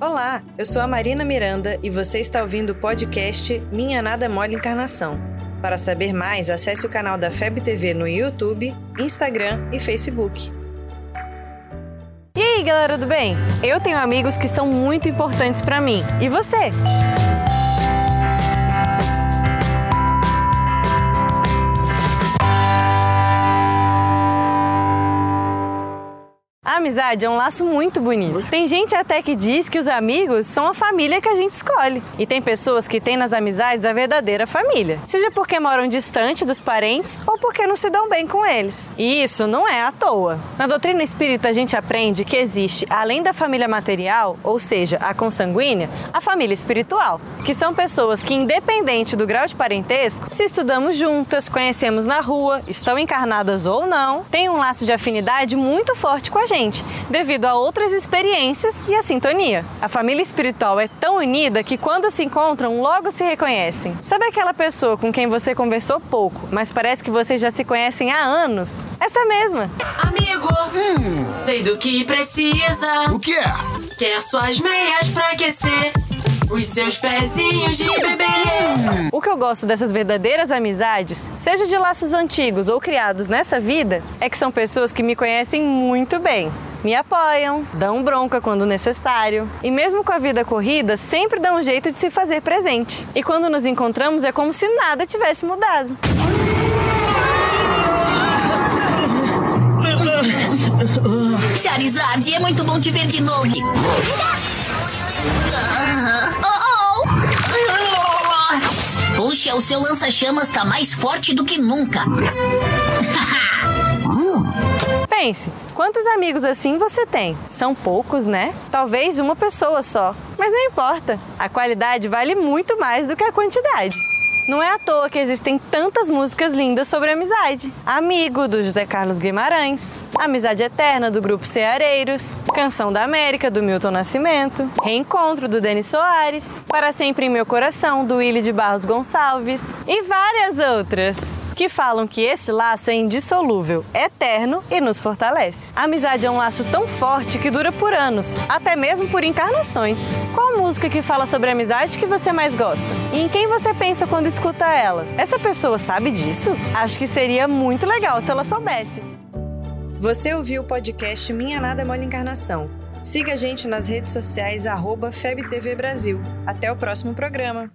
Olá, eu sou a Marina Miranda e você está ouvindo o podcast Minha Nada Mole Encarnação. Para saber mais, acesse o canal da FEB TV no YouTube, Instagram e Facebook. E aí, galera do bem? Eu tenho amigos que são muito importantes para mim. E você? A amizade é um laço muito bonito. Tem gente até que diz que os amigos são a família que a gente escolhe. E tem pessoas que têm nas amizades a verdadeira família. Seja porque moram distante dos parentes ou porque não se dão bem com eles. E isso não é à toa. Na doutrina espírita a gente aprende que existe, além da família material, ou seja, a consanguínea, a família espiritual, que são pessoas que, independente do grau de parentesco, se estudamos juntas, conhecemos na rua, estão encarnadas ou não, têm um laço de afinidade muito forte com a gente gente, devido a outras experiências e a sintonia. A família espiritual é tão unida que quando se encontram, logo se reconhecem. Sabe aquela pessoa com quem você conversou pouco, mas parece que vocês já se conhecem há anos? Essa mesma. Amigo, hum. sei do que precisa. O que é? Quer suas meias pra aquecer os seus pezinhos de bebê. Eu gosto dessas verdadeiras amizades, seja de laços antigos ou criados nessa vida, é que são pessoas que me conhecem muito bem. Me apoiam, dão bronca quando necessário e, mesmo com a vida corrida, sempre dão um jeito de se fazer presente. E quando nos encontramos é como se nada tivesse mudado. Charizard, é muito bom te ver de novo. O seu lança-chamas tá mais forte do que nunca. Pense, quantos amigos assim você tem? São poucos, né? Talvez uma pessoa só. Mas não importa, a qualidade vale muito mais do que a quantidade. Não é à toa que existem tantas músicas lindas sobre amizade. Amigo, do José Carlos Guimarães. Amizade Eterna, do Grupo Ceareiros. Canção da América, do Milton Nascimento. Reencontro, do Denis Soares. Para Sempre em Meu Coração, do Willy de Barros Gonçalves. E várias outras que falam que esse laço é indissolúvel, eterno e nos fortalece. A amizade é um laço tão forte que dura por anos, até mesmo por encarnações. Qual música que fala sobre amizade que você mais gosta? E em quem você pensa quando escuta ela? Essa pessoa sabe disso? Acho que seria muito legal se ela soubesse. Você ouviu o podcast Minha Nada é Mole Encarnação. Siga a gente nas redes sociais, arroba FebTV Brasil. Até o próximo programa.